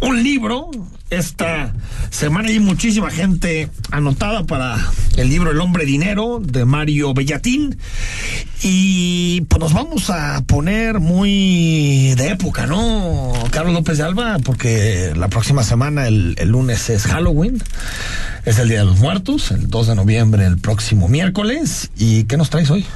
un libro. Esta semana hay muchísima gente anotada para el libro El hombre dinero de Mario Bellatín. Y pues nos vamos a poner muy de época, ¿no? Carlos López de Alba, porque la próxima semana, el, el lunes, es Halloween. Es el Día de los Muertos, el 2 de noviembre, el próximo miércoles. ¿Y qué nos traes hoy?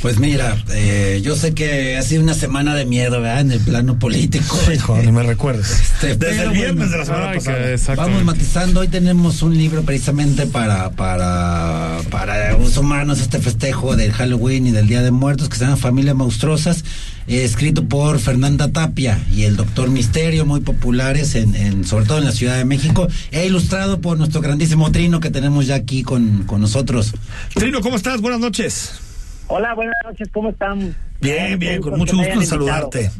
Pues mira, eh, yo sé que ha sido una semana de miedo, ¿verdad? En el plano político. Hijo, ni me recuerdes. Este, Desde el viernes bueno, de la semana Ay, pasada. Vamos matizando, hoy tenemos un libro precisamente para, para, para sumarnos a este festejo del Halloween y del Día de Muertos que se llama Familias Monstruosas, eh, escrito por Fernanda Tapia y el Doctor Misterio, muy populares en, en, sobre todo en la Ciudad de México, e ilustrado por nuestro grandísimo Trino que tenemos ya aquí con, con nosotros. Trino, ¿cómo estás? Buenas noches. Hola, buenas noches, ¿cómo están? Bien, bien, con mucho gusto en saludarte.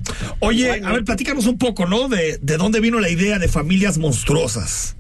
Oye, a ver, platícanos un poco, ¿no? De, de dónde vino la idea de familias monstruosas.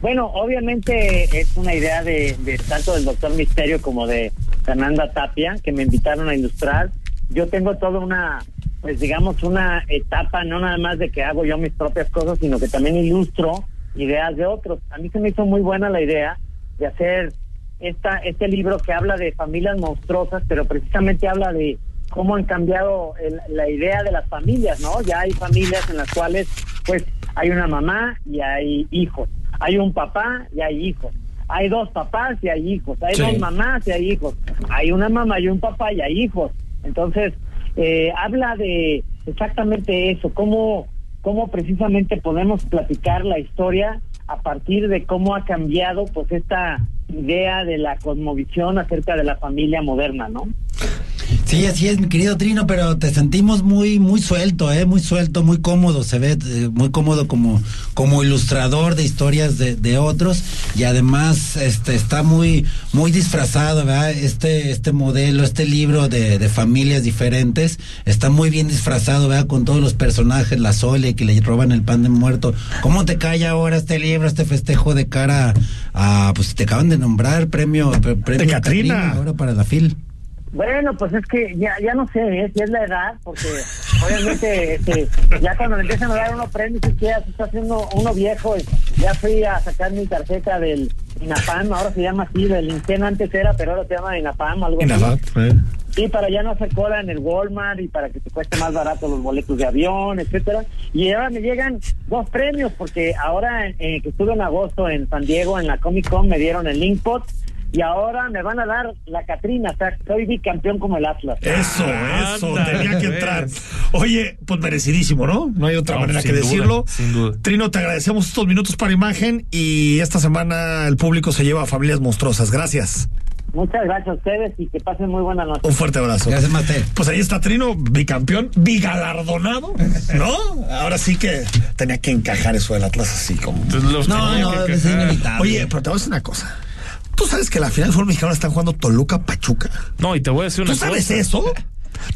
Bueno, obviamente es una idea de, de tanto del Doctor Misterio como de Fernanda Tapia, que me invitaron a ilustrar. Yo tengo toda una, pues digamos, una etapa, no nada más de que hago yo mis propias cosas, sino que también ilustro ideas de otros. A mí se me hizo muy buena la idea de hacer esta, este libro que habla de familias monstruosas, pero precisamente habla de cómo han cambiado el- la idea de las familias, ¿no? Ya hay familias en las cuales, pues, hay una mamá y hay hijos, hay un papá y hay hijos, hay dos papás y hay hijos, hay Sí. dos mamás y hay hijos, hay una mamá y un papá y hay hijos. Entonces, eh, habla de exactamente eso, cómo, cómo precisamente podemos platicar la historia a partir de cómo ha cambiado pues esta idea de la cosmovisión acerca de la familia moderna, ¿no? Sí, así es, mi querido Trino, pero te sentimos muy, muy suelto, eh, muy suelto, muy cómodo, se ve eh, muy cómodo como, como ilustrador de historias de, de otros y además, este, está muy, muy disfrazado, ¿verdad? Este, este modelo, este libro de, de familias diferentes, está muy bien disfrazado, ¿verdad? Con todos los personajes, la Sole que le roban el pan de muerto. ¿Cómo te cae ahora este libro, este festejo de cara a, pues te acaban de nombrar premio, pre- premio Catrina. ahora para la FIL? Bueno, pues es que ya, ya no sé ¿eh? si es la edad, porque obviamente este, ya cuando le empiezan a dar unos premios que ya se está haciendo uno viejo. y Ya fui a sacar mi tarjeta del INAPAM, ahora se llama así, del Inten antes era, pero ahora se llama INAPAM, algo así. Sí, para ya no hacer cola en el Walmart y para que te cueste más barato los boletos de avión, etcétera. Y ahora me llegan dos premios, porque ahora eh, que estuve en agosto en San Diego, en la Comic Con, me dieron el Linkpot y ahora me van a dar la Catrina, o sea, soy bicampeón como el Atlas. Eso, Ah, eso, anda, tenía que ves. entrar. Oye, pues merecidísimo, ¿no? No hay otra No, manera sin que duda, decirlo. sin duda. Trino, te agradecemos estos minutos para imagen y esta semana el público se lleva a familias monstruosas. Gracias. Muchas gracias a ustedes y que pasen muy buena noche. Un fuerte abrazo. Gracias, Mate. Pues ahí está Trino, bicampeón, bigalardonado, ¿no? Ahora sí que tenía que encajar eso del Atlas así como. Entonces, los No, no, que es quejar. inevitable. Oye, pero te voy a decir una cosa. ¿Tú sabes que la final del fútbol mexicano están jugando Toluca Pachuca? No, y te voy a decir una ¿Tú sabes cosa. eso?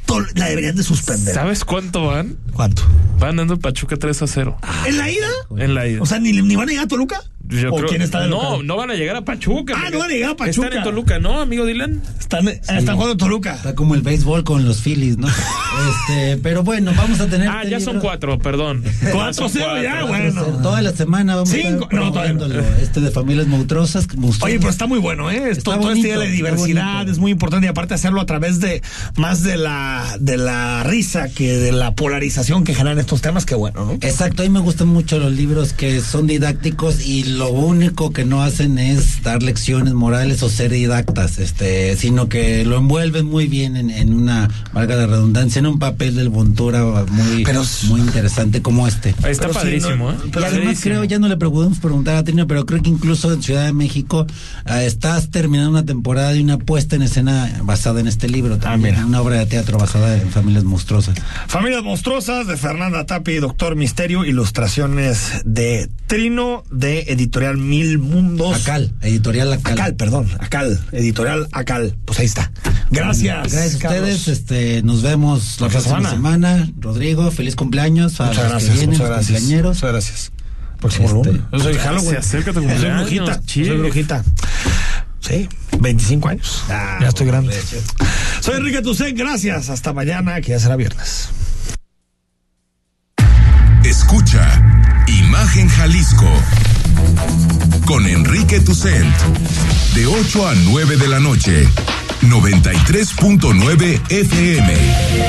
Tol- la deberían de suspender. ¿Sabes cuánto van? ¿Cuánto? Van dando Pachuca 3 a 0. ¿En la ida? En la ida. O sea, ¿ni, ni van a llegar a Toluca? Yo ¿O creo- quién está de no, local? no van a llegar a Pachuca. Ah, no van a llegar a Pachuca. Están en Toluca, ¿no, amigo Dylan? Están, están jugando en Toluca. Está como el béisbol con los Phillies, ¿no? este, pero bueno, vamos a tener. Ah, este ya son cuatro, perdón. Cuatro, Son cero, ya, bueno. Toda la semana vamos Cinco, a estar no, este de familias monstruosas. monstruosas. Oye, pero está muy bueno, ¿eh? Está todo este día de la diversidad es muy importante y aparte hacerlo a través de más de la de la risa que de la polarización que generan estos temas, que bueno, ¿no? Exacto, a mí me gustan mucho los libros que son didácticos y lo único que no hacen es dar lecciones morales o ser didactas, este, sino que lo envuelven muy bien en, en una, valga la redundancia, en un papel de montura muy, Pero- muy interesante como este. Ahí está Pero sí, padrísimo, no- ¿eh? Y Pero además Padrísimo. creo, ya no le podemos preguntar a Trino, pero creo que incluso en Ciudad de México ah, estás terminando una temporada de una puesta en escena basada en este libro también, Ah, una obra de teatro basada en familias monstruosas. Familias monstruosas de Fernanda Tapi y Doctor Misterio, ilustraciones de Trino de Editorial Mil Mundos. Acal, editorial Acal. Acal, perdón, Acal, Editorial Acal. Pues ahí está. Gracias. Gracias a ustedes, este, nos vemos la próxima semana. semana. Rodrigo, feliz cumpleaños a Muchas los gracias, que vienen, muchas gracias. cumpleañeros. Muchas gracias. Próximo Este, lunes. Yo soy Halloween. Tu Yo Soy cumpleaños, brujita. Soy brujita. Sí, 25 años. Ah, ya estoy grande. Soy Enrique Tucen, gracias. Hasta mañana, que ya será viernes. Escucha Imagen Jalisco. Con Enrique Tucent. De 8 a 9 de la noche. 93.9 FM.